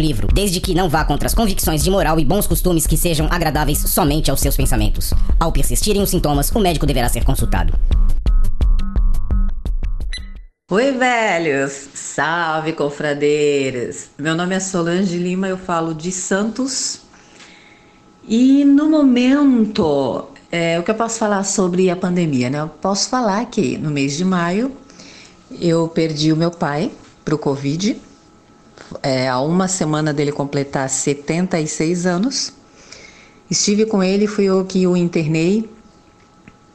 livro, desde que não vá contra as convicções de moral e bons costumes que sejam agradáveis somente aos seus pensamentos. Ao persistirem os sintomas, o médico deverá ser consultado. Oi, velhos! Salve, confradeiros! Meu nome é Solange Lima, eu falo de Santos. E no momento, é, o que eu posso falar sobre a pandemia, né? Eu posso falar que no mês de maio eu perdi o meu pai para o Covid. É, há uma semana dele completar 76 anos. Estive com ele, fui eu que o internei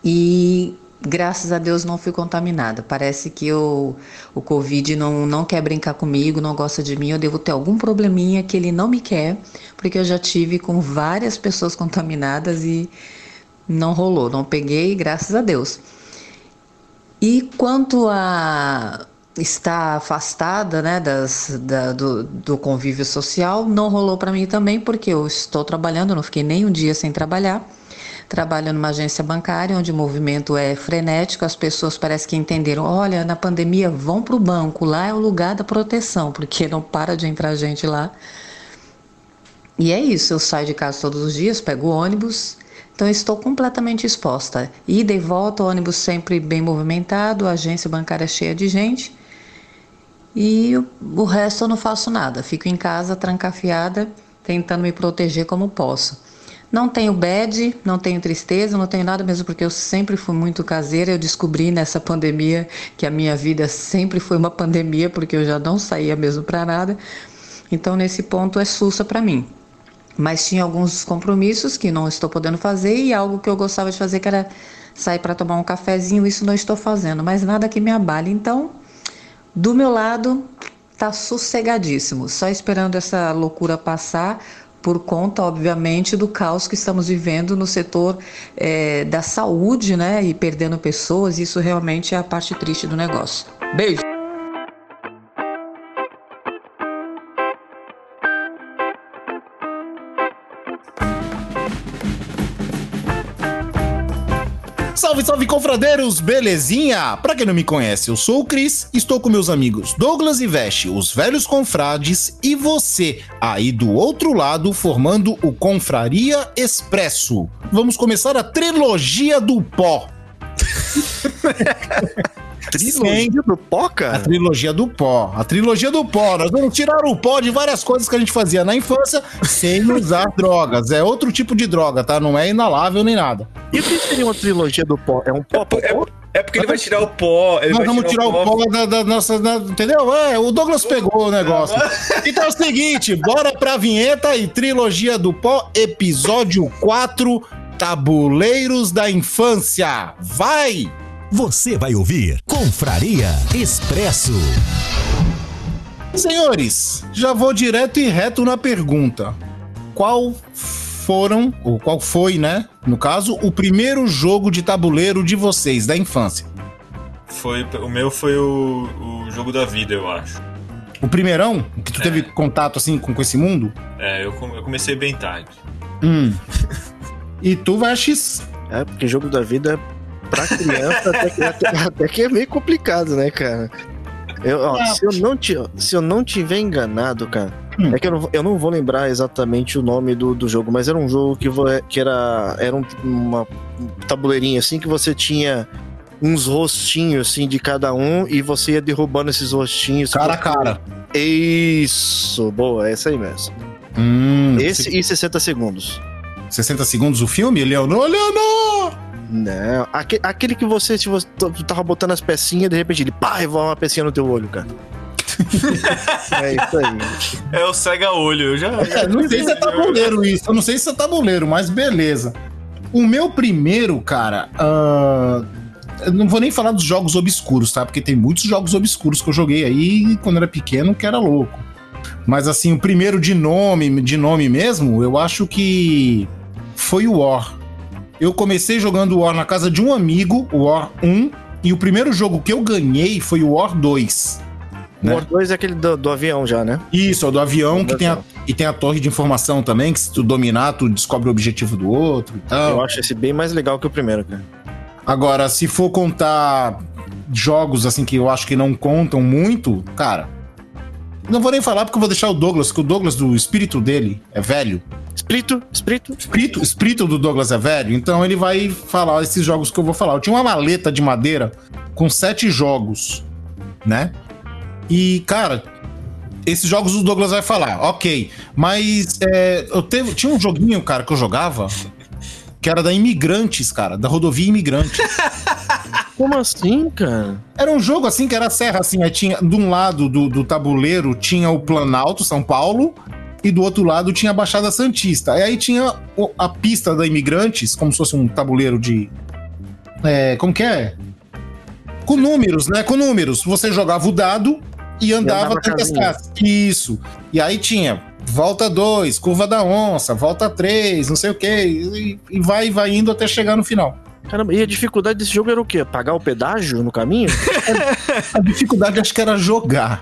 e graças a Deus não fui contaminada. Parece que eu, o Covid não, não quer brincar comigo, não gosta de mim. Eu devo ter algum probleminha que ele não me quer, porque eu já tive com várias pessoas contaminadas e não rolou, não peguei, graças a Deus. E quanto a estar afastada né, das, da, do, do convívio social, não rolou para mim também, porque eu estou trabalhando, não fiquei nem um dia sem trabalhar. Trabalho numa agência bancária onde o movimento é frenético, as pessoas parecem que entenderam: olha, na pandemia vão para o banco, lá é o lugar da proteção, porque não para de entrar gente lá. E é isso, eu saio de casa todos os dias, pego ônibus, então estou completamente exposta. Ida e volta, ônibus sempre bem movimentado, agência bancária cheia de gente. E o resto eu não faço nada, fico em casa trancafiada, tentando me proteger como posso. Não tenho bad, não tenho tristeza, não tenho nada mesmo porque eu sempre fui muito caseira. Eu descobri nessa pandemia que a minha vida sempre foi uma pandemia porque eu já não saía mesmo para nada. Então nesse ponto é sussa para mim. Mas tinha alguns compromissos que não estou podendo fazer e algo que eu gostava de fazer que era sair para tomar um cafezinho, isso não estou fazendo, mas nada que me abale. Então, do meu lado, tá sossegadíssimo, só esperando essa loucura passar por conta, obviamente, do caos que estamos vivendo no setor é, da saúde, né? E perdendo pessoas, isso realmente é a parte triste do negócio. Beijo! Salve, salve, confradeiros! Belezinha? Pra quem não me conhece, eu sou o Cris, estou com meus amigos Douglas e Veste, os velhos confrades, e você, aí do outro lado, formando o Confraria Expresso. Vamos começar a trilogia do pó. Trilogia do pó, cara? A trilogia do pó. A trilogia do pó. Nós vamos tirar o pó de várias coisas que a gente fazia na infância sem usar drogas. É outro tipo de droga, tá? Não é inalável nem nada. E o que seria uma trilogia do pó? É um pó? É, é, é porque ele vai tirar o pó. Nós vamos tirar, tirar, o pó, pó da, da, nossa. Da, entendeu? É, o Douglas pegou o negócio. Então é o seguinte: bora pra vinheta e trilogia do pó, episódio 4. Tabuleiros da Infância. Vai! Você vai ouvir Confraria Expresso. Senhores, já vou direto e reto na pergunta. Qual foram, ou qual foi, né? No caso, o primeiro jogo de tabuleiro de vocês, da infância? Foi, o meu foi o, o jogo da vida, eu acho. O primeirão? Que tu é. teve contato assim com, com esse mundo? É, eu, eu comecei bem tarde. Hum. e tu, Vashes? É, porque jogo da vida pra criança até, que, até, até que é meio complicado, né, cara? Eu, ó, é. se, eu não te, se eu não tiver enganado, cara, hum. é que eu não, eu não vou lembrar exatamente o nome do, do jogo, mas era um jogo que, que era, era um, uma tabuleirinha assim que você tinha uns rostinhos assim de cada um e você ia derrubando esses rostinhos. Cara a cara. Isso, boa, é essa aí mesmo. Hum, Esse se... e 60 segundos. 60 segundos o filme? Leonor, Leonor! Não, aquele, aquele que você, se você tava botando as pecinhas, de repente ele pá, e voa uma pecinha no teu olho, cara. é isso aí. É o cega-olho, eu já. É, não sei se é tabuleiro isso, eu não sei se é tabuleiro, mas beleza. O meu primeiro, cara. Uh, eu não vou nem falar dos jogos obscuros, tá? Porque tem muitos jogos obscuros que eu joguei aí quando era pequeno que era louco. Mas assim, o primeiro de nome, de nome mesmo, eu acho que foi o War. Eu comecei jogando War na casa de um amigo, o War 1, e o primeiro jogo que eu ganhei foi o War 2. O Né? War 2 é aquele do, do avião já, né? Isso, é o do avião, Do que tem a, e tem a torre de informação também, que se tu dominar, tu descobre o objetivo do outro e tal. Eu acho esse bem mais legal que o primeiro, cara. Agora, se for contar jogos assim que eu acho que não contam muito, cara. Não vou nem falar porque eu vou deixar o Douglas, que o Douglas, do espírito dele, é velho. Espírito, espírito. Espírito, espírito do Douglas é velho, então ele vai falar esses jogos que eu vou falar. Eu tinha uma maleta de madeira com sete jogos, né? E, cara, esses jogos o Douglas vai falar, ok. Mas é, eu teve, tinha um joguinho, cara, que eu jogava, que era da Imigrantes, cara, da rodovia Imigrantes. Como assim, cara? Era um jogo assim que era serra, assim, aí tinha de um lado do, do tabuleiro tinha o Planalto, São Paulo, e do outro lado tinha a Baixada Santista. E aí tinha a pista da Imigrantes, como se fosse um tabuleiro de. É, como que é? Com números, né? Com números. Você jogava o dado e andava andava até as casinha. casas. Isso. E aí tinha volta 2, curva da onça, volta 3, não sei o quê. E, e vai, vai indo até chegar no final. Caramba, e a dificuldade desse jogo era o quê? Pagar o pedágio no caminho? A dificuldade acho que era jogar.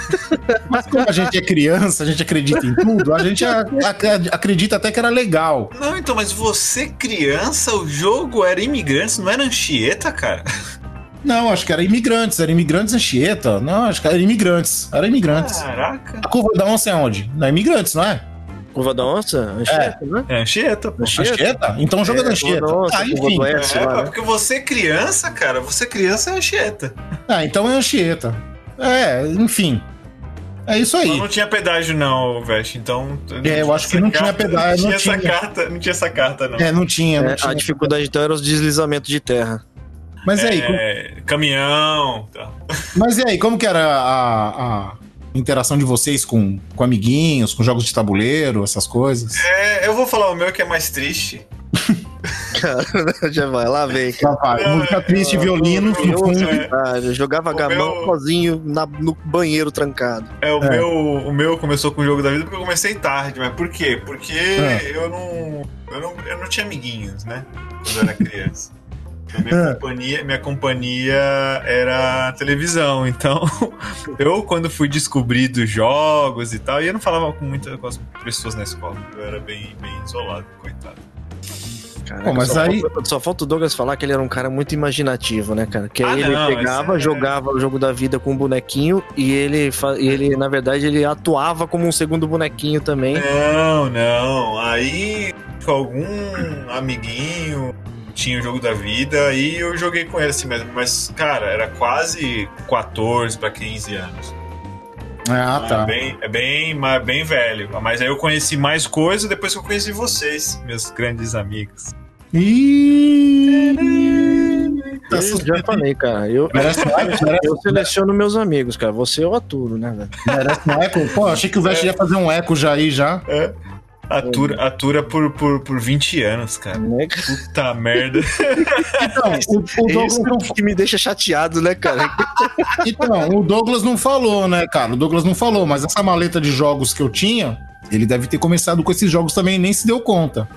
Mas como a gente é criança, a gente acredita em tudo, a gente a- a- acredita até que era legal. Não, então, mas você criança, o jogo era imigrantes, não era Anchieta, cara? Não, acho que era imigrantes, era imigrantes Anchieta. Não, acho que era imigrantes. Era imigrantes. Caraca. A curva da onça é onde? Na imigrantes, não é? Curva da onça? Anchieta, né? É Anchieta, pô. Anchieta? Anchieta? Então joga da É, Anchieta. da onça, Ah, enfim. oeste É, lá, né? porque você criança, cara, você criança é Anchieta. Ah, então é Anchieta. É, enfim. É isso aí. Mas não tinha pedágio, não, Veste, então. É, eu acho que não tinha pedágio, Não não tinha essa tinha. carta, não tinha essa carta, não. É, não tinha, não É, tinha. a dificuldade então era os deslizamentos de terra. Mas e aí, como- É, caminhão. Tá. Mas e aí, como que era a, a interação de vocês com, com amiguinhos, com jogos de tabuleiro, essas coisas? É, eu vou falar o meu que é mais triste. Cara, já vai, lá vem. Lá vai, música triste, violino, no eu- fundo. é. Ah, eu jogava O gamão meu- sozinho na- no banheiro trancado. É, o, É. Meu, o meu começou com o jogo da vida porque eu comecei tarde. Mas por quê? Porque É. eu, não, eu não. Eu não tinha amiguinhos, né? Quando eu era criança. Minha, É. companhia, minha companhia era televisão, então eu, quando fui descobrir dos jogos e tal, e eu não falava com muitas com as pessoas na escola, eu era bem, bem isolado, coitado. Caraca, Pô, mas só, aí- falta, só falta o Douglas falar que ele era um cara muito imaginativo, né, cara? Que aí Ah, ele não, pegava, é- jogava o jogo da vida com um bonequinho e ele, fa- e ele, na verdade, ele atuava como um segundo bonequinho também. Não, não. Aí com algum amiguinho tinha o jogo da vida e eu joguei com ele assim mesmo. Mas, cara, era quase 14 pra 15 anos. Ah, É tá. bem, é bem, bem velho. Mas aí eu conheci mais coisa depois que eu conheci vocês, meus grandes amigos. Tá Eu já falei, cara. Eu, Merece? Merece, eu seleciono meus amigos, cara. Você eu aturo, né, velho? merece um eco? Pô, achei que o Vest ia fazer um eco já aí, já. Atura, atura por, por, por 20 anos, cara. Né? Puta merda. Então, o, o Douglas Isso não, que me deixa chateado, né, cara? então, o Douglas não falou, né, cara? O Douglas não falou, mas essa maleta de jogos que eu tinha, ele deve ter começado com esses jogos também e nem se deu conta.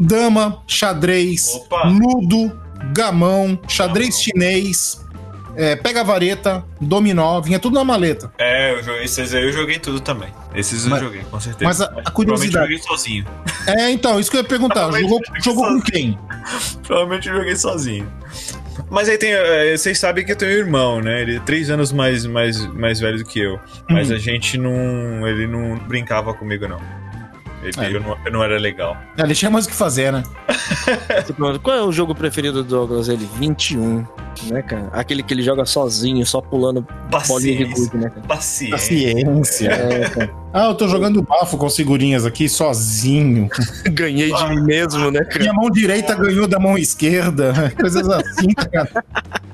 Dama, xadrez, Opa. ludo, gamão, xadrez chinês, é, pega vareta, dominó, vinha tudo na maleta. É, joguei, esses aí eu joguei tudo também. Esses eu Mas- joguei, com certeza. mas a- a curiosidade- eu joguei sozinho. É, então, isso que eu ia perguntar. Jogou, jogou com quem? Provavelmente eu joguei sozinho. Mas aí tem. eh, Vocês sabem que eu tenho um irmão, né? Ele é três anos mais, mais, mais velho do que eu. Mas Hum. a gente não. Ele não brincava comigo, não. Ele, É. não não era legal. É, Ele tinha mais o que fazer, né? Qual é o jogo preferido do Douglas? Ele, 21, né, cara? Aquele que ele joga sozinho, só pulando bolinha de Paciência. gude, né, cara? Paciência. Paciência. É, cara. Ah, eu tô jogando bafo com as figurinhas aqui sozinho. Ganhei de mim mesmo, né, cara? Minha mão direita ganhou da mão esquerda. Coisas assim, cara.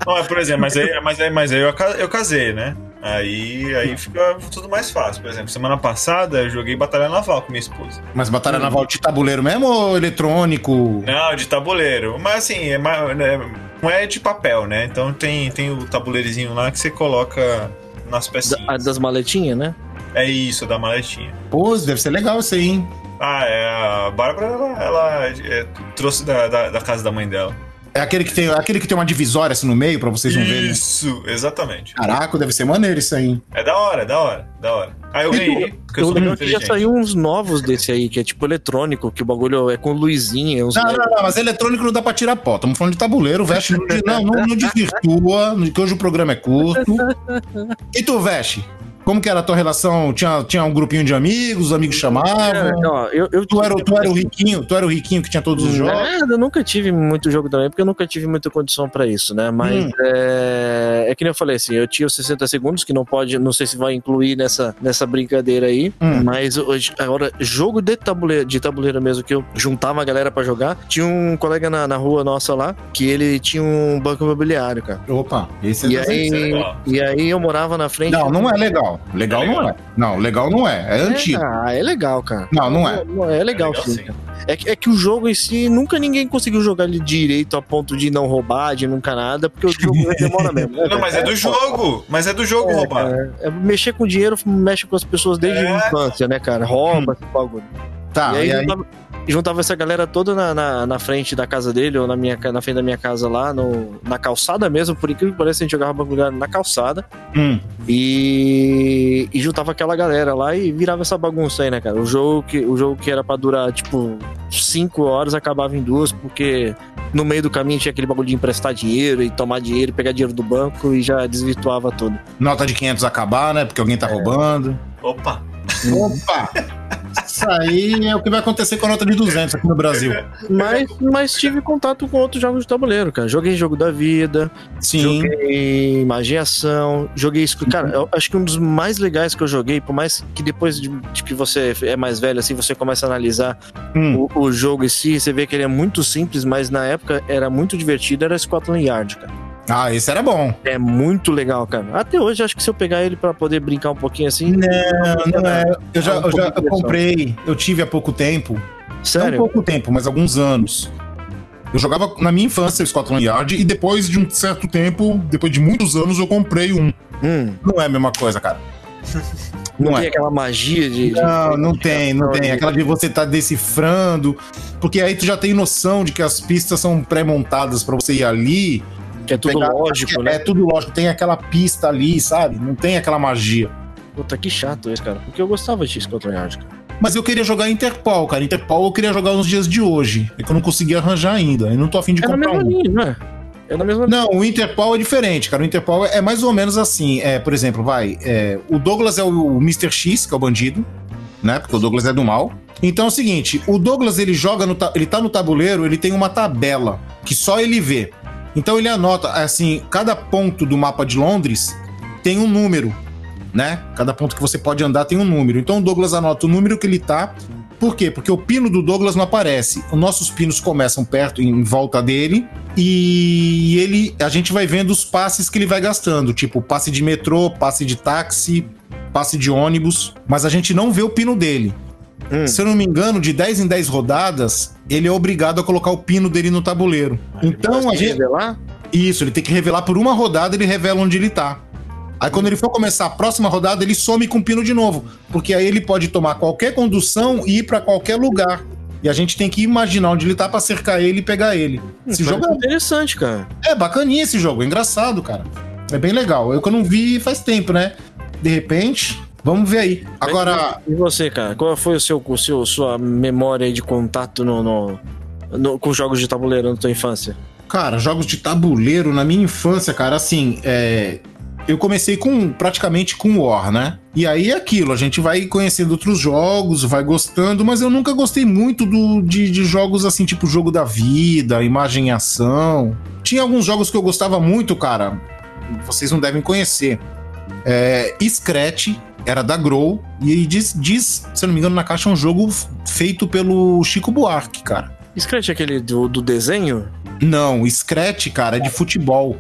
Não, é, por exemplo, mas aí, mas aí, mas aí eu, eu casei, né? Aí, aí fica tudo mais fácil. Por exemplo, semana passada eu joguei Batalha Naval com minha esposa. Mas batalha naval de tabuleiro mesmo ou eletrônico? Não, de tabuleiro. Mas assim, é, né, não é de papel, né? Então tem, tem o tabuleirozinho lá que você coloca nas Da- pecinhas. a das maletinhas, né? É isso, da maletinha. Pô, deve ser legal isso aí, hein? Ah, é. A Bárbara, ela, ela, é, trouxe da, da, da casa da mãe dela. É aquele que tem, aquele que tem uma divisória assim no meio pra vocês não verem. Isso, exatamente. Caraca, deve ser maneiro isso aí. hein? É da hora, é da hora, da hora. Aí eu ganhei, eu Eu sou lembro muito que já saiu uns novos desse aí, que é tipo eletrônico, que o bagulho é com luzinha. Uns... Não, não, não, mas eletrônico não dá pra tirar pó. Estamos falando de tabuleiro, Veste. Não, não, não desvirtua, que hoje o programa é curto. E tu, Veste? Como que era a tua relação? Tinha, tinha um grupinho de amigos, os amigos É, chamavam? ó, eu, eu Tu era, o- tu era o riquinho, tu era o riquinho que tinha todos os jogos? Nada, eu nunca tive muito jogo também, porque eu nunca tive muita condição pra isso, né? Mas Hum. é, é que nem eu falei assim, eu tinha os 60 segundos, que não pode, não sei se vai incluir nessa, nessa brincadeira aí, Hum. mas hoje, agora, jogo de tabuleiro, de tabuleiro mesmo, que eu juntava a galera pra jogar, tinha um colega na, na rua nossa lá, que ele tinha um banco imobiliário, cara. Opa, esse é E aí, é legal. e aí eu morava na frente. Não, não é legal. Legal É não é. Não, legal não é. É antigo. Ah, é legal, cara. Não, não é. É legal, É legal, sim. sim. É, que- é que o jogo em si, nunca ninguém conseguiu jogar ele direito a ponto de não roubar, de nunca nada, porque o jogo demora mesmo. né, Não, mas é do jogo. Mas é do jogo É, roubar. é mexer com dinheiro mexe com as pessoas desde É. a infância, né, cara? Rouba esse bagulho. Tá, e aí, e aí? Juntava, juntava essa galera toda na, na, na frente da casa dele, ou na, minha, na frente da minha casa lá, no, na calçada mesmo, por incrível que pareça, a gente jogava bagulho na calçada. Hum. E, e juntava aquela galera lá e virava essa bagunça aí, né, cara? O jogo que, o jogo que era pra durar, tipo, cinco horas acabava em duas, porque no meio do caminho tinha aquele bagulho de emprestar dinheiro e tomar dinheiro e pegar dinheiro do banco e já desvirtuava tudo. Nota de 500 acabar, né? Porque alguém tá roubando. Opa. Opa! Isso aí é o que vai acontecer com a nota de 200 aqui no Brasil. Mas, mas tive contato com outros jogos de tabuleiro, cara. Joguei Jogo da Vida, Sim. joguei Magiação, joguei isso. Cara, eu acho que um dos mais legais que eu joguei, por mais que depois de, de que você é mais velho, assim, você começa a analisar Hum. o, o jogo em si, você vê que ele é muito simples, mas na época era muito divertido, era Scotland Yard, cara. Ah, esse era bom. É muito legal, cara. Até hoje, acho que se eu pegar ele pra poder brincar um pouquinho assim. Não, não é. Eu já, É um eu já eu comprei, eu tive há pouco tempo. Não Sério? pouco tempo, mas alguns anos. Eu jogava na minha infância o Scotland Yard e depois de um certo tempo, depois de muitos anos, eu comprei um. Hum, Não é a mesma coisa, cara. não, Não tem é. aquela magia de. Não, não tem, não tem. de- Aquela de você tá decifrando. Porque aí tu já tem noção de que as pistas são pré-montadas pra você ir ali. Que é tudo pegar- lógico, é, né? É tudo lógico. Tem aquela pista ali, sabe? Não tem aquela magia. Puta, que chato esse, cara. Porque eu gostava de Scotland Yard, cara. Mas eu queria jogar Interpol, cara. Interpol eu queria jogar nos dias de hoje. É que eu não consegui arranjar ainda. Eu não tô afim de É na comprar mesma um. linha, não é? Na mesma Não, o Interpol é diferente, cara. O Interpol é mais ou menos assim. É, por exemplo, vai. é, o Douglas é o Mr. X, que é o bandido, né? Porque o Douglas é do mal. Então é o seguinte: o Douglas ele joga no. Ele tá no tabuleiro, ele tem uma tabela que só ele vê. Então ele anota, assim, cada ponto do mapa de Londres tem um número, né? Cada ponto que você pode andar tem um número. Então o Douglas anota o número que ele tá. Por quê? Porque o pino do Douglas não aparece. Os nossos pinos começam perto, em volta dele, e ele, a gente vai vendo os passes que ele vai gastando, tipo passe de metrô, passe de táxi, passe de ônibus, mas a gente não vê o pino dele. Hum. Se eu não me engano, de 10 em 10 rodadas, ele é obrigado a colocar o pino dele no tabuleiro. Então a gente. revelar? Isso, ele tem que revelar por uma rodada, ele revela onde ele tá. Aí quando ele for começar a próxima rodada, ele some com o pino de novo. Porque aí ele pode tomar qualquer condução e ir pra qualquer lugar. E a gente tem que imaginar onde ele tá pra cercar ele e pegar ele. Esse jogo é interessante, cara. é, é bacaninha esse jogo, é engraçado, cara. É bem legal. Eu que eu não vi faz tempo, né? De repente, vamos ver aí. Agora, E você, cara? Qual foi o seu, o seu sua memória de contato no, no- no- com jogos de tabuleiro na tua infância? Cara, jogos de tabuleiro na minha infância, cara, assim, é. Eu comecei com praticamente com War, né? E aí é aquilo, a gente vai conhecendo outros jogos, vai gostando, mas eu nunca gostei muito do, de, de jogos assim, tipo Jogo da Vida, Imagem e Ação. Tinha alguns jogos que eu gostava muito, cara. Vocês não devem conhecer. É, Scratch era da Grow e diz, diz, se eu não me engano, na caixa é um jogo feito pelo Chico Buarque, cara. Scratch é aquele do, do desenho? Não, Scratch, cara, é de futebol.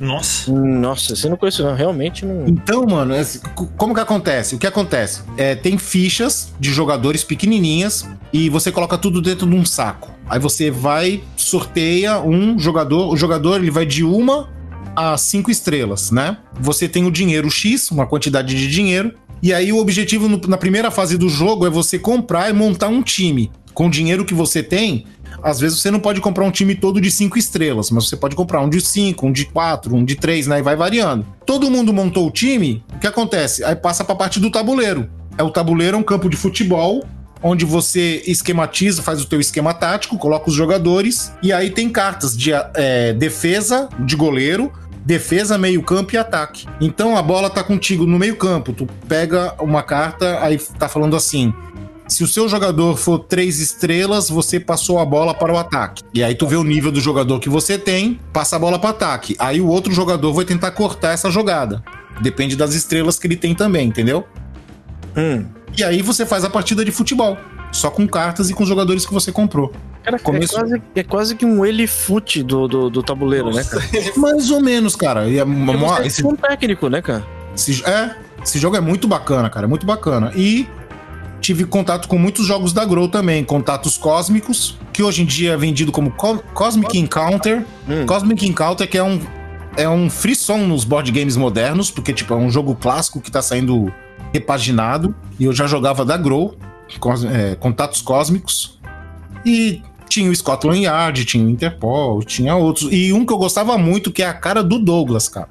Nossa. Nossa, você não conhece, não. Realmente não. Então, mano, é assim, como que acontece? O que acontece? É, tem fichas de jogadores pequenininhas e você coloca tudo dentro de um saco. Aí você vai, sorteia um jogador. O jogador ele vai de uma a cinco estrelas, né? Você tem o dinheiro X, uma quantidade de dinheiro, E aí o objetivo no- na primeira fase do jogo é você comprar e montar um time. Com o dinheiro que você tem, às vezes você não pode comprar um time todo de cinco estrelas, mas você pode comprar um de cinco, um de quatro, um de três, né? E vai variando. Todo mundo montou o time, o que acontece? Aí passa pra parte do tabuleiro. É o tabuleiro, é um campo de futebol, onde você esquematiza, faz o teu esquema tático, coloca os jogadores, e aí tem cartas de é, defesa, de goleiro, defesa, meio campo e ataque. Então a bola tá contigo no meio campo, tu pega uma carta, aí tá falando assim, se o seu jogador for três estrelas, você passou a bola para o ataque. E aí tu vê o nível do jogador que você tem, passa a bola para ataque. Aí o outro jogador vai tentar cortar essa jogada. Depende das estrelas que ele tem também, entendeu? Hum. E aí você faz a partida de futebol, só com cartas e com os jogadores que você comprou. Cara, Começo- é, quase, é quase que um elefute do, do, do tabuleiro, né, cara? Mais ou menos, cara. E é, Porque mo- você esse, é um técnico, né, cara? esse- é, esse jogo é muito bacana, cara, é muito bacana. E tive contato com muitos jogos da Grow também, contatos cósmicos, que hoje em dia é vendido como Co- Cosmic Encounter. Hum. Cosmic Encounter, que é um, é um frisson nos board games modernos, porque tipo, é um jogo clássico que tá saindo repaginado. E eu já jogava da Grow, cos- é, contatos cósmicos. E tinha o Scotland Yard, tinha o Interpol, tinha outros. E um que eu gostava muito, que é a cara do Douglas, cara.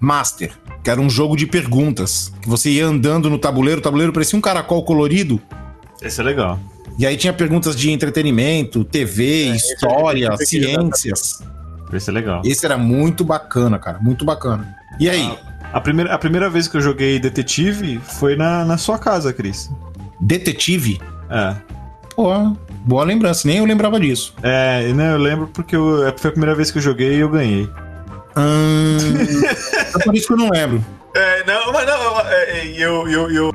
Master, que era um jogo de perguntas. Que você ia andando no tabuleiro, o tabuleiro parecia um caracol colorido. Esse é legal. E aí tinha perguntas de entretenimento, TV, história, esse aqui já tá- ciências. Esse é legal. Esse era muito bacana, cara. Muito bacana. E aí, A primeira, a primeira vez que eu joguei detetive foi na, na sua casa, Cris. detetive? É. Pô, boa lembrança. Nem eu lembrava disso. É, né, eu lembro porque eu- foi a primeira vez que eu joguei e eu ganhei. Hum, é por isso que eu não lembro. É, não, mas não, eu, é, eu, eu, eu,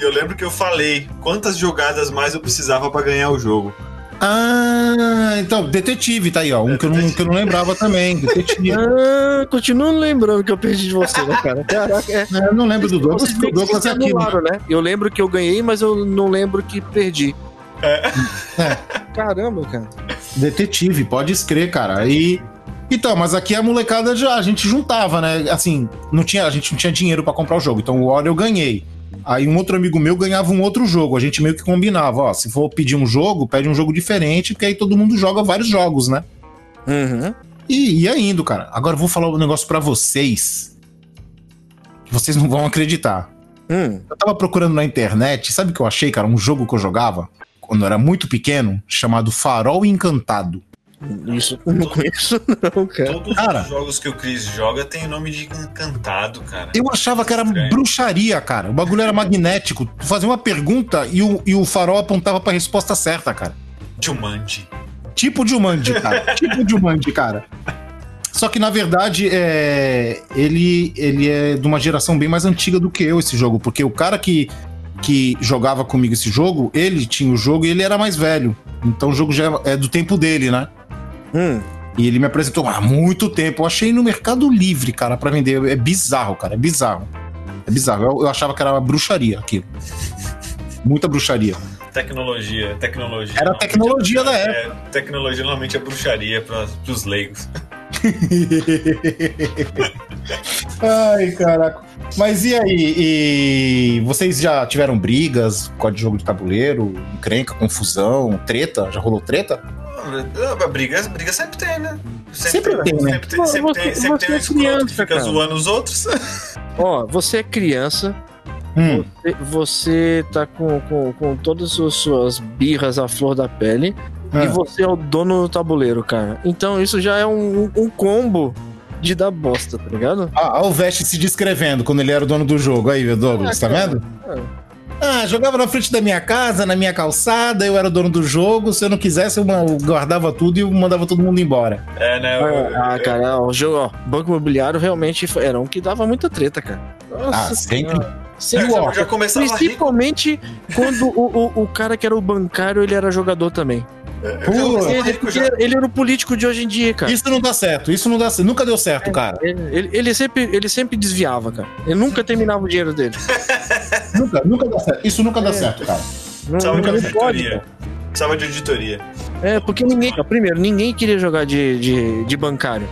eu lembro que eu falei quantas jogadas mais eu precisava pra ganhar o jogo. Ah, então, detetive, tá aí, ó. Um que eu não, que eu não lembrava também. Detetive. Ah, continuo lembrando que eu perdi de você, né, cara? Caraca, é. É, eu não lembro do Douglas, porque o Douglas é aqui. né? anularam, né? Eu lembro que eu ganhei, mas eu não lembro que perdi. É. Caramba, cara. Detetive, pode escrever, cara. E. Então, mas aqui a molecada já, a gente juntava, né? Assim, não tinha, a gente não tinha dinheiro pra comprar o jogo. Então o War eu ganhei. Aí um outro amigo meu ganhava um outro jogo. A gente meio que combinava, ó. Se for pedir um jogo, pede um jogo diferente, porque aí todo mundo joga vários jogos, né? Uhum. E ia indo, cara. Agora eu vou falar um negócio pra vocês. Vocês não vão acreditar. Hum. Eu tava procurando na internet, sabe o que eu achei, cara? Um jogo que eu jogava quando eu era muito pequeno, chamado Farol Encantado. Isso eu não conheço, não, cara. Todos Cara. os jogos que o Chris joga tem nome de encantado, cara. Eu achava que era Estranho. bruxaria, cara. O bagulho era magnético. Tu fazia uma pergunta e o, e o farol apontava pra resposta certa, cara. Jumanji. Tipo de Jumanji, cara. tipo de Jumanji, cara. Só que, na verdade, é... ele, ele é de uma geração bem mais antiga do que eu, esse jogo. Porque o cara que, que jogava comigo esse jogo, ele tinha o jogo e ele era mais velho. Então o jogo já é do tempo dele, né? Hum. E ele me apresentou há muito tempo. Eu achei no Mercado Livre, cara, pra vender. É bizarro, cara. É bizarro. É bizarro. Eu, eu achava que era bruxaria aquilo. Muita bruxaria. Tecnologia, tecnologia. Era tecnologia da é, tecnologia normalmente é bruxaria para os leigos. Ai, caraca. Mas e aí? E vocês já tiveram brigas com de jogo de tabuleiro? Encrenca, confusão, treta? Já rolou treta? Ah, Briga, briga sempre tem, né? Sempre tem, né? Sempre tem, Você- sempre tem, sempre você tem um é escroto que criança, fica cara. zoando os outros. Ó, você é criança, Hum. você- você tá com, com, com todas as suas birras à flor da pele É. e você é o dono do tabuleiro, cara. Então isso já é um, um combo de dar bosta, tá ligado? Ah, o Veste se descrevendo quando ele era o dono do jogo. Aí, Douglas, tá Ah, cara. vendo? Ah, jogava na frente da minha casa, na minha calçada, eu era o dono do jogo. Se eu não quisesse, eu guardava tudo e mandava todo mundo embora. É, né? eu- Ah, eu- cara, o jogo, ó, Banco Imobiliário realmente foi- era um que dava muita treta, cara. Nossa Ah, sempre. Senhora. já, rico. Principalmente quando o, o, o cara que era o bancário, ele era jogador também. Eu já Pô, começava Ele, ele era o político de hoje em dia, cara. Isso não dá certo, isso não dá certo. Nunca deu certo, cara. Ele, ele- ele sempre, ele sempre desviava, cara. Ele nunca terminava o dinheiro dele. Nunca, nunca dá certo. Isso nunca dá É. certo, cara. Não, de auditoria. Precisava de auditoria. É, porque ninguém. Primeiro, ninguém queria jogar de, de, de bancário.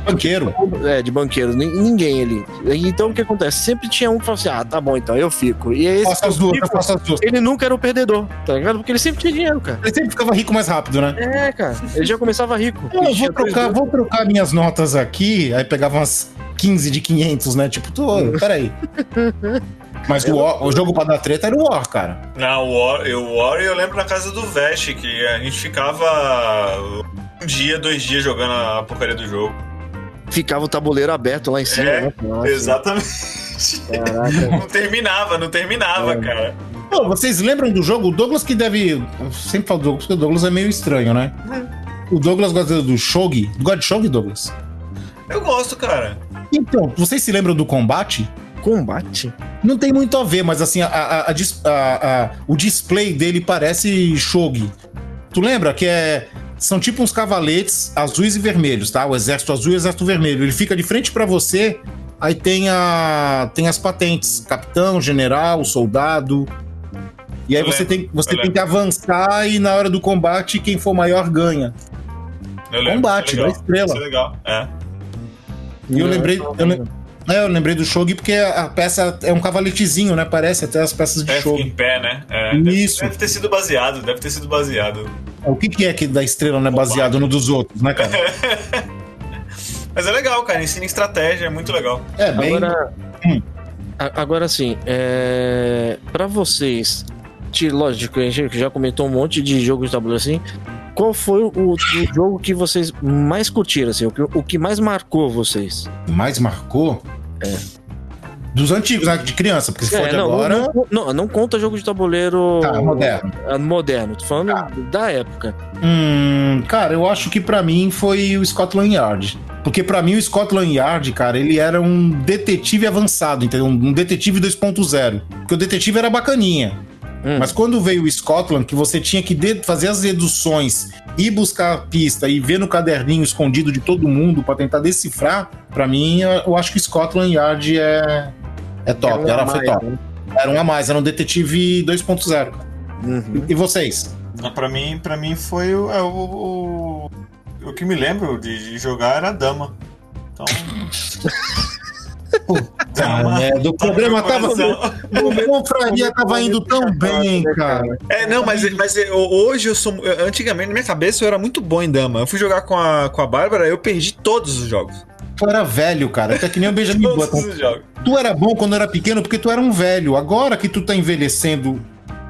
Banqueiro. É, de banqueiro, nin- ninguém ali. Então o que acontece? Sempre tinha um que falava assim: ah, tá bom, então eu fico. E esse Faça as eu duas, eu fico, faço as duas. ele nunca era o perdedor, tá ligado? Porque ele sempre tinha dinheiro, cara. Ele sempre ficava rico mais rápido, né? É, cara. Ele já começava rico. Eu Ele tinha vou trocar, vou trocar minhas notas aqui, aí pegava umas 15 de 500, né? Tipo, tô, peraí. Mas o, War- o jogo pra dar treta era o War, cara. Não, o War, eu, o War eu lembro na casa do Vest, que a gente ficava um dia, dois dias jogando a porcaria do jogo. Ficava o tabuleiro aberto lá em cima, É, né? Nossa, Exatamente. Caraca. Não terminava, não terminava, cara. Pô, vocês lembram do jogo? O Douglas que deve. Eu sempre falo do Douglas, porque o Douglas é meio estranho, né? O Douglas gosta do Shogi. Gosta de Shogi, Douglas? Eu gosto, cara. Então, vocês se lembram do combate? Combate? Não tem muito a ver, mas assim, a, a- a dis- a- a- o display dele parece Shogi. Tu lembra que é. São tipo uns cavaletes azuis e vermelhos, tá? O exército azul e o exército vermelho. Ele fica de frente pra você, aí tem, a, tem as patentes: capitão, general, soldado. E aí Eu você lembro, tem, você tem lembro. que avançar e na hora do combate, quem for maior ganha. Eu. Combate, é da estrela. Isso é legal, é. E eu lembrei. Eu, lem- é, eu lembrei do Shogi porque a peça é um cavaletezinho, né? Parece até as peças de É, fica em Shogi. pé, né? É, deve- Isso. Deve ter sido baseado, deve ter sido baseado. O que, que é que da estrela não é baseado no dos outros, né, cara? Mas é legal, cara. Ensina estratégia, é muito legal. É, bem. Agora, Hum. agora sim, é... para vocês, lógico, a gente já comentou um monte de jogos de tabuleiro assim. Qual foi o, o jogo que vocês mais curtiram, assim, o que, o que mais marcou vocês? mais marcou? Dos antigos, né? De criança, porque se for É, de não, agora. não, não, não conta jogo de tabuleiro Tá, moderno. ah, moderno, tô falando Tá. da época. Hum, cara, eu acho que pra mim foi o Scotland Yard. Porque pra mim o Scotland Yard, cara, ele era um detetive avançado, entendeu? Um detetive 2.0. Porque o detetive era bacaninha. Hum. Mas quando veio o Scotland, que você tinha que fazer as deduções, ir buscar a pista e ver no caderninho escondido de todo mundo pra tentar decifrar, pra mim, eu eu acho que Scotland Yard é, é top. um Era, a foi mais, top. né? Era um a mais, era um detetive 2.0. cara. Uhum. E vocês? Mas Pra mim, pra mim foi o, é, o, o, o que me lembro de, de jogar era Dama. Então. Dama. É, do programa no tava. coração. O confraria tava indo tão bem, cara. É, não, mas, mas eu- hoje eu sou. Antigamente, na minha cabeça, eu era muito bom em Dama. Eu fui jogar com a, com a Bárbara, eu perdi todos os jogos. Tu era velho, cara. Tu é que nem o Benjamin Button. Tu era bom quando era pequeno porque tu era um velho. Agora que tu tá envelhecendo,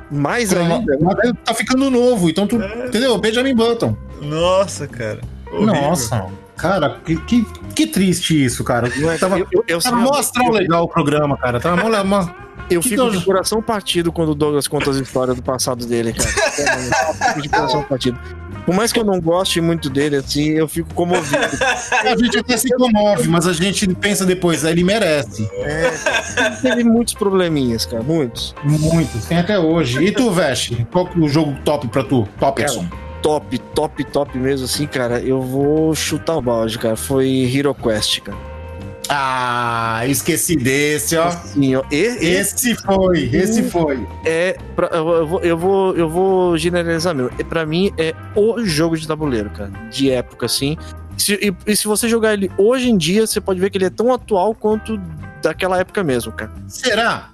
Mais ainda. tu tá ficando novo. Então tu. Entendeu? Benjamin Button. Nossa, cara. Horrível. Nossa. Cara, que, que, que triste isso, cara. Não é- Tava, eu, eu, eu, tava mó astral legal o programa, cara. Tava mó, mó... eu fico eu- de coração partido quando o Douglas conta as histórias do passado dele, cara. Eu fico de coração partido. Por mais que eu não goste muito dele, assim, eu fico comovido. A gente até se comove, mas a gente pensa depois, ele merece. Teve muitos probleminhas, cara, muitos. Muitos, tem até hoje. E tu, Veste? Qual que é o jogo top pra tu? Topperson. Top, top, top mesmo, assim, cara. Eu vou chutar o balde, cara. Foi Hero Quest, cara. Ah, esqueci desse, ó. Assim, ó, e- esse Esse foi, esse foi. é. pra- eu, eu vou, eu, vou, eu vou generalizar mesmo. E Pra mim é o jogo de tabuleiro, cara. De época, assim. Se- e, e se você jogar ele hoje em dia, você pode ver que ele é tão atual quanto daquela época mesmo, cara. Será?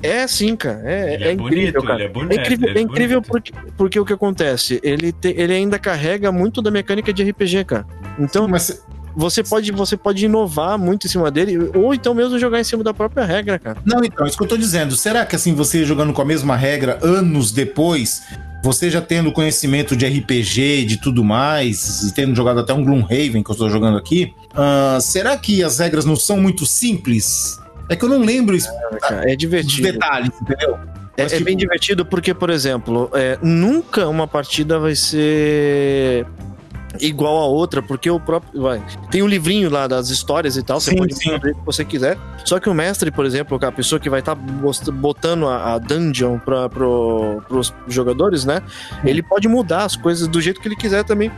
É sim, cara. É, Ele é é, incrível, bonito, cara. ele é bonito. É incrível, ele é incrível porque, porque o que acontece? Ele, te- ele ainda carrega muito da mecânica de RPG, cara. Então, Mas, você pode, você pode inovar muito em cima dele, ou então mesmo jogar em cima da própria regra, cara. não, então, isso que eu tô dizendo. Será que assim, você jogando com a mesma regra anos depois, você já tendo conhecimento de RPG e de tudo mais, e tendo jogado até um Gloomhaven que eu estou jogando aqui, ah, será que as regras não são muito simples? É que eu não lembro isso, Cara, É dos divertido. detalhes, entendeu? É, Mas, é tipo- bem divertido porque, por exemplo, é, nunca uma partida vai ser igual a outra, porque o próprio. Vai, tem um livrinho lá das histórias e tal, você Sim, pode sim. o que você quiser. Só que o mestre, por exemplo, é a pessoa que vai estar botando a, a dungeon para pro, pros jogadores, né? Ele pode mudar as coisas do jeito que ele quiser também,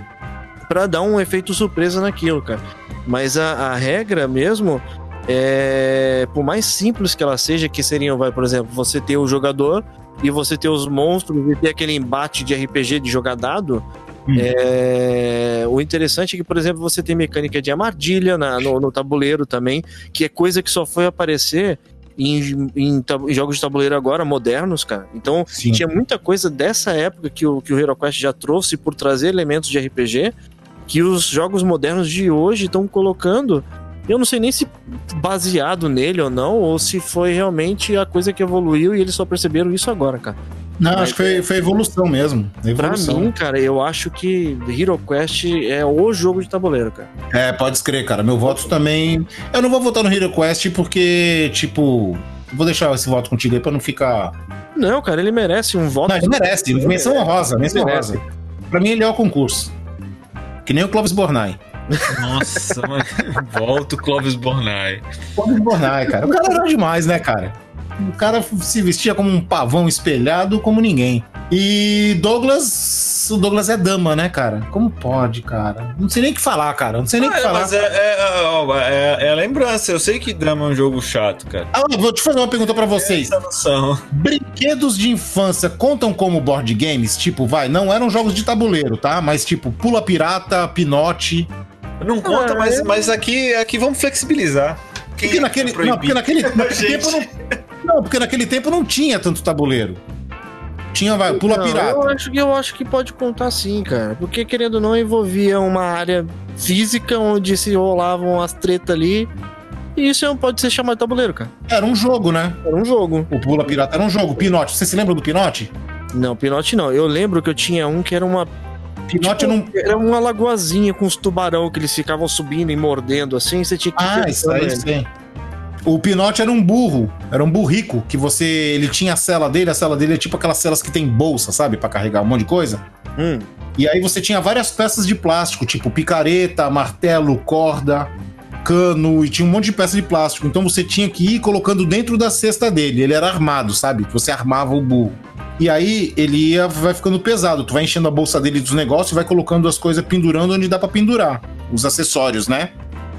para dar um efeito surpresa naquilo, cara. Mas a, a regra mesmo. É, por mais simples que ela seja, que seriam, vai, por exemplo, você ter o jogador e você ter os monstros e ter aquele embate de RPG de jogar dado, É, o interessante é que, por exemplo, você tem mecânica de armadilha na- no, no tabuleiro também, que é coisa que só foi aparecer em, em em jogos de tabuleiro agora, modernos, cara. Então, Sim. tinha muita coisa dessa época que o, que o HeroQuest já trouxe por trazer elementos de RPG que os jogos modernos de hoje estão colocando. Eu não sei nem se baseado nele ou não, ou se foi realmente a coisa que evoluiu e eles só perceberam isso agora, cara. Não, acho que foi, foi evolução mesmo. Pra Evolução. mim, cara, eu acho que HeroQuest é o jogo de tabuleiro, cara. É, pode escrever, cara. Meu voto também. Eu não vou votar no Hero Quest porque, tipo. Vou deixar esse voto contigo aí pra não ficar. Não, cara, ele merece um voto. Não, ele merece. Menção honrosa, menção Merece. honrosa. Pra mim, ele é o concurso. Que nem o Clóvis Bornai. Nossa, mano. Volta o Clóvis Bornai. Clóvis Bornai, cara. O cara era demais, né, cara? O cara se vestia como um pavão espelhado como ninguém. E Douglas. O Douglas é dama, né, cara? Como pode, cara? Não sei nem o que falar, cara. Não sei nem o Ah, que é, falar. mas é, é, é- é a lembrança. Eu sei que Dama é um jogo chato, cara. Ah, vou te fazer uma pergunta pra vocês. Essa noção. Brinquedos de infância contam como board games? Tipo, vai, não eram jogos de tabuleiro, tá? Mas tipo, Pula Pirata, Pinote. Não conta, Ah, mas, é. mas aqui, aqui vamos flexibilizar. Quem Porque é naquele, proibido? não, porque naquele, naquele tempo não, não, porque naquele tempo não tinha tanto tabuleiro. Tinha, vai, Pula Não, Pirata. Eu acho, que, eu acho que pode contar sim, cara. Porque, querendo ou não, envolvia uma área física onde se rolavam as tretas ali. E isso não pode ser chamado de tabuleiro, cara. Era um jogo, né? Era um jogo. O Pula Pirata era um jogo. Pinote, você se lembra do Pinote? Não, Pinote não. Eu lembro que eu tinha um que era uma. Pinote tipo, não. Era uma lagoazinha com os tubarão que eles ficavam subindo e mordendo assim. Você tinha que. Ah, isso aí, isso aí. O Pinote era um burro, era um burrico, que você. Ele tinha a cela dele, a cela dele é tipo aquelas celas que tem bolsa, sabe? Pra carregar um monte de coisa. Hum, E aí você tinha várias peças de plástico, tipo picareta, martelo, corda, cano, e tinha um monte de peça de plástico. Então você tinha que ir colocando dentro da cesta dele. Ele era armado, sabe? Você armava o burro. E aí ele ia, vai ficando pesado. Tu vai enchendo a bolsa dele dos negócios e vai colocando as coisas pendurando onde dá pra pendurar. Os acessórios, né?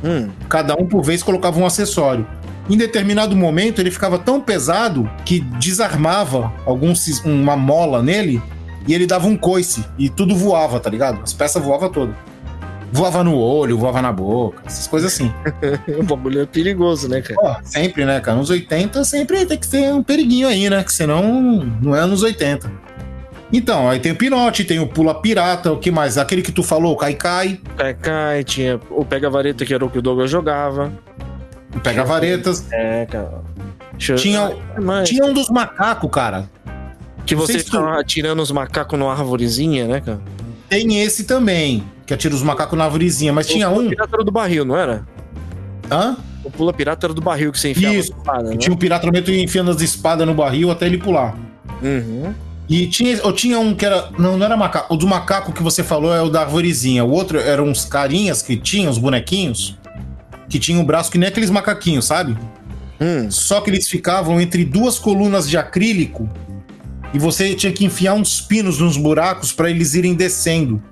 hum. Cada um por vez colocava um acessório. Em determinado momento ele ficava tão pesado que desarmava algum, uma mola nele e ele dava um coice e tudo voava, tá ligado? As peças voavam todas. Voava no olho, voava na boca, essas coisas assim. O bagulho é perigoso, né, cara? Ó, sempre, né, cara? Nos 80 sempre tem que ter um periguinho aí, né? Que senão não é anos 80. Então, aí tem o Pinote, tem o Pula Pirata, o que mais? Aquele que tu falou, o Kai Kai, Cai, cai, tinha o pega-vareta, que era o que o Douglas jogava. O Pega Varetas. É, cara. Tinha, Ah, mas- tinha um dos macacos, cara. que você se tu- atirando os macacos numa arvorezinha, né, cara? Tem esse também, que atira os macacos na arvorezinha, mas tinha o Pula um. pirata era do barril, não era? Hã? O pula pirata era do barril que você enfiava Isso. espada, né? Tinha um pirata meio enfiando as espadas no barril até ele pular. Uhum. E tinha, eu tinha um que era. Não, não era macaco. O do macaco que você falou é o da arvorezinha. O outro eram uns carinhas que tinham, os bonequinhos, que tinham o braço que nem aqueles macaquinhos, sabe? Hum. Só que eles ficavam entre duas colunas de acrílico e você tinha que enfiar uns pinos nos buracos para eles irem descendo.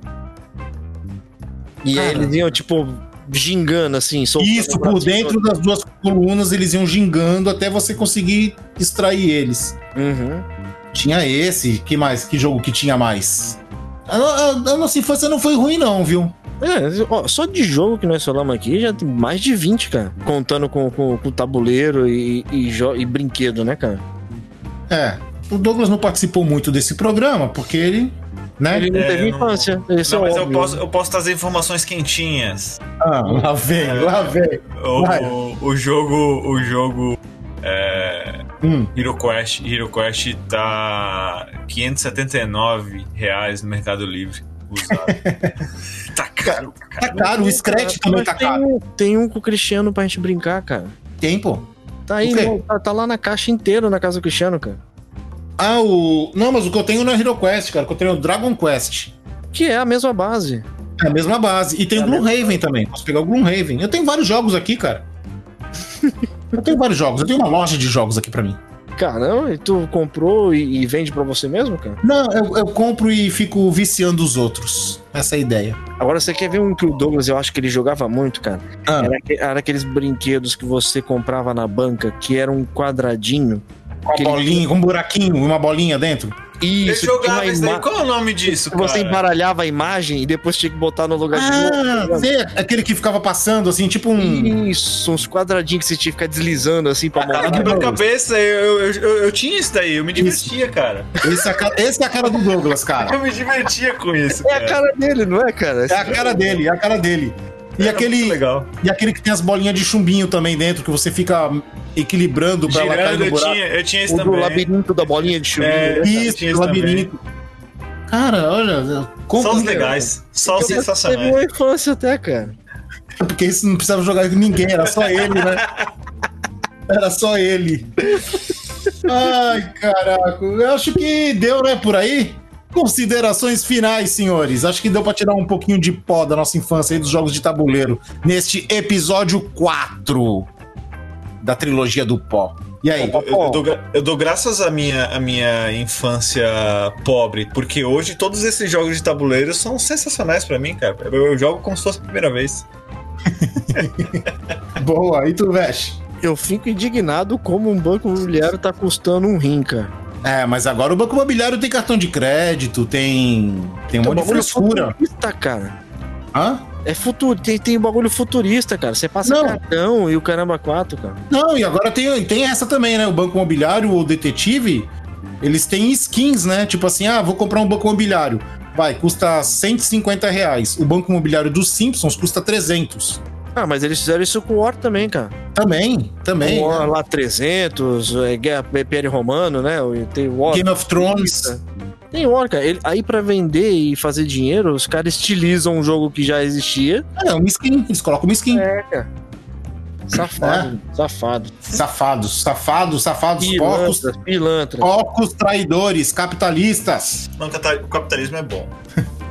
E aí eles iam, tipo, gingando, assim, Isso, por dentro das duas colunas eles iam gingando até você conseguir extrair eles. Uhum. Tinha esse, que mais? Que jogo que tinha mais? A, a, a nossa infância não foi ruim, não, viu? É, ó, só de jogo que nós falamos aqui já tem mais de 20, cara. Contando com, com, com tabuleiro e, e, e brinquedo, né, cara? É. O Douglas não participou muito desse programa, porque ele. Né? Ele não É, teve não- infância. Esse Não, é mas eu posso, eu posso trazer informações quentinhas. Ah, lá vem, lá vem. O, o jogo. O jogo. É, Hum. Hero Quest, Hero Quest tá 579 reais no Mercado Livre usado. tá caro, Tá cara. caro, o Scratch também Mas tá tem caro. um- tem um com o Cristiano pra gente brincar, cara. Tem, pô. Tá aí, não, tá, tá lá na caixa inteira na casa do Cristiano, cara. Ah, o. Não, mas o que eu tenho não é Hero Quest, cara. O que eu tenho é o Dragon Quest. Que é a mesma base. É a mesma base. E tem o Gloomhaven também. Posso pegar o Gloomhaven. Eu tenho vários jogos aqui, cara. eu tenho vários jogos. Eu tenho uma loja de jogos aqui pra mim. Caramba, e tu comprou e, e vende pra você mesmo, cara? Não, eu, eu compro e fico viciando os outros. Essa é a ideia. Agora você quer ver um que o Douglas, eu acho que ele jogava muito, cara? Ah, Era, era aqueles brinquedos que você comprava na banca, que era um quadradinho. com a bolinha, com um buraquinho uma bolinha dentro. Eu Isso, jogava tinha isso daí. Qual é o nome disso, cara? Você embaralhava a imagem e depois tinha que botar no lugar Ah, de sei, aquele que ficava passando assim, tipo um. Isso, uns quadradinhos que você tinha que ficar deslizando assim pra Na montar. minha cabeça, eu, eu, eu, eu tinha isso daí, eu me divertia, cara. Esse é, a cara, esse é a cara do Douglas, cara. Eu me divertia com isso, É a cara. cara dele, não é, cara? É a cara dele, é a cara dele. E Era aquele, legal. e aquele que tem as bolinhas de chumbinho também dentro, que você fica equilibrando pra ela cair Girando, no eu buraco. tinha, eu tinha isso O também. labirinto da bolinha de chuvinho. É, eu Isso, tinha isso labirinto. Cara, olha. como- Só os legais. Só os Teve sensacionais. uma infância até, cara. Porque isso não precisava jogar com ninguém, era só ele, né? Era só ele. Ai, caraca. Eu acho que deu, né, por aí? Considerações finais, senhores. Acho que deu pra tirar um pouquinho de pó da nossa infância aí dos jogos de tabuleiro neste episódio 4 da trilogia do pó. E aí? Eu, eu dou, eu dou graças à minha, à minha infância pobre, porque hoje todos esses jogos de tabuleiro são sensacionais pra mim, cara. Eu, eu jogo como se fosse a primeira vez. Boa, e tu, Vesh? Eu fico indignado como um banco imobiliário tá custando um rim, cara. É, mas agora o Banco Imobiliário tem cartão de crédito, tem, tem um monte de bagulho frescura. futurista, cara. Hã? É futuro, tem, tem bagulho futurista, cara. Você passa Não. cartão e o caramba 4, cara. Não, e agora tem, tem essa também, né? O Banco Imobiliário ou o Detetive, eles têm skins, né? Tipo assim, ah, vou comprar um Banco Imobiliário. Vai, custa 150 reais. O Banco Imobiliário dos Simpsons custa 300. Ah, mas eles fizeram isso com o War também, cara. Também, também. O War lá 300, é, Guerra Império Romano, né? o- Tem o War. Game of Thrones. Tem War, cara. Ele- aí pra vender e fazer dinheiro, os caras estilizam um jogo que já existia. É, uma skin. Eles colocam uma skin. É, cara. Safado, safado. Safados, safados, safados, porcos, Pilantras, pilantras. porcos traidores, capitalistas. Não, o capitalismo é bom.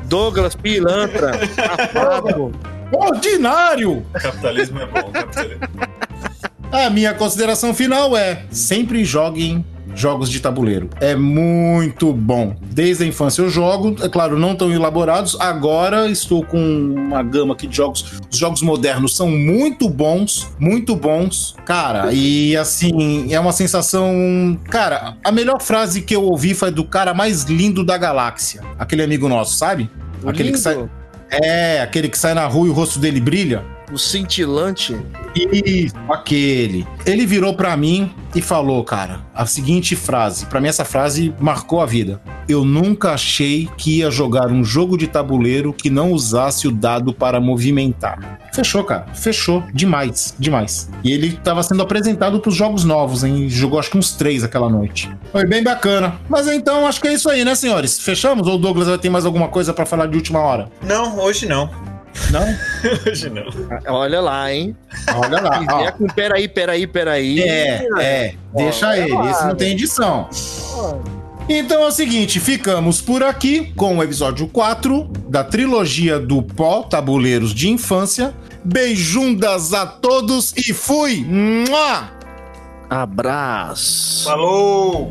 Douglas, pilantra, safado. Ordinário! Capitalismo é bom. capitalismo. A minha consideração final é: sempre joguem jogos de tabuleiro. É muito bom. Desde a infância eu jogo, é claro, não tão elaborados. Agora estou com uma gama aqui de jogos. Os jogos modernos são muito bons, muito bons. Cara, e assim, é uma sensação. Cara, a melhor frase que eu ouvi foi do cara mais lindo da galáxia. Aquele amigo nosso, sabe? Aquele que Lindo, sai. É, aquele que sai na rua e o rosto dele brilha. O cintilante. Isso, aquele. Ele virou pra mim e falou, cara, a seguinte frase. Pra mim essa frase marcou a vida. Eu nunca achei que ia jogar um jogo de tabuleiro que não usasse o dado para movimentar. Fechou, cara. Fechou. Demais, demais. E ele tava sendo apresentado pros jogos novos, hein? Jogou acho que uns três aquela noite. Foi bem bacana. Mas então acho que é isso aí, né, senhores? Fechamos? Ou o Douglas vai ter mais alguma coisa pra falar de última hora? Não, hoje não. Não? Hoje não. Olha lá, hein? Olha lá. Ó. vier com peraí, peraí, peraí. É, é. Deixa Olha ele. lá, Esse não tem edição. Então é o seguinte, ficamos por aqui com o episódio 4 da trilogia do Pó Tabuleiros de Infância. Beijundas a todos e fui! Mua! Abraço. Falou!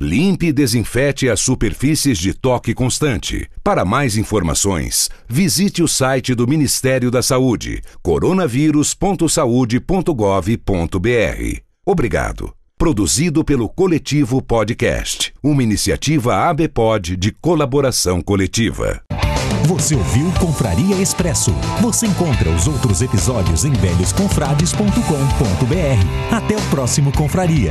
Limpe e desinfete as superfícies de toque constante. Para mais informações, visite o site do Ministério da Saúde, coronavírus.saude.gov.br. Obrigado. Produzido pelo Coletivo Podcast, uma iniciativa ABPOD de colaboração coletiva. Você ouviu Confraria Expresso. Você encontra os outros episódios em velhosconfrades.com.br. Até o próximo Confraria.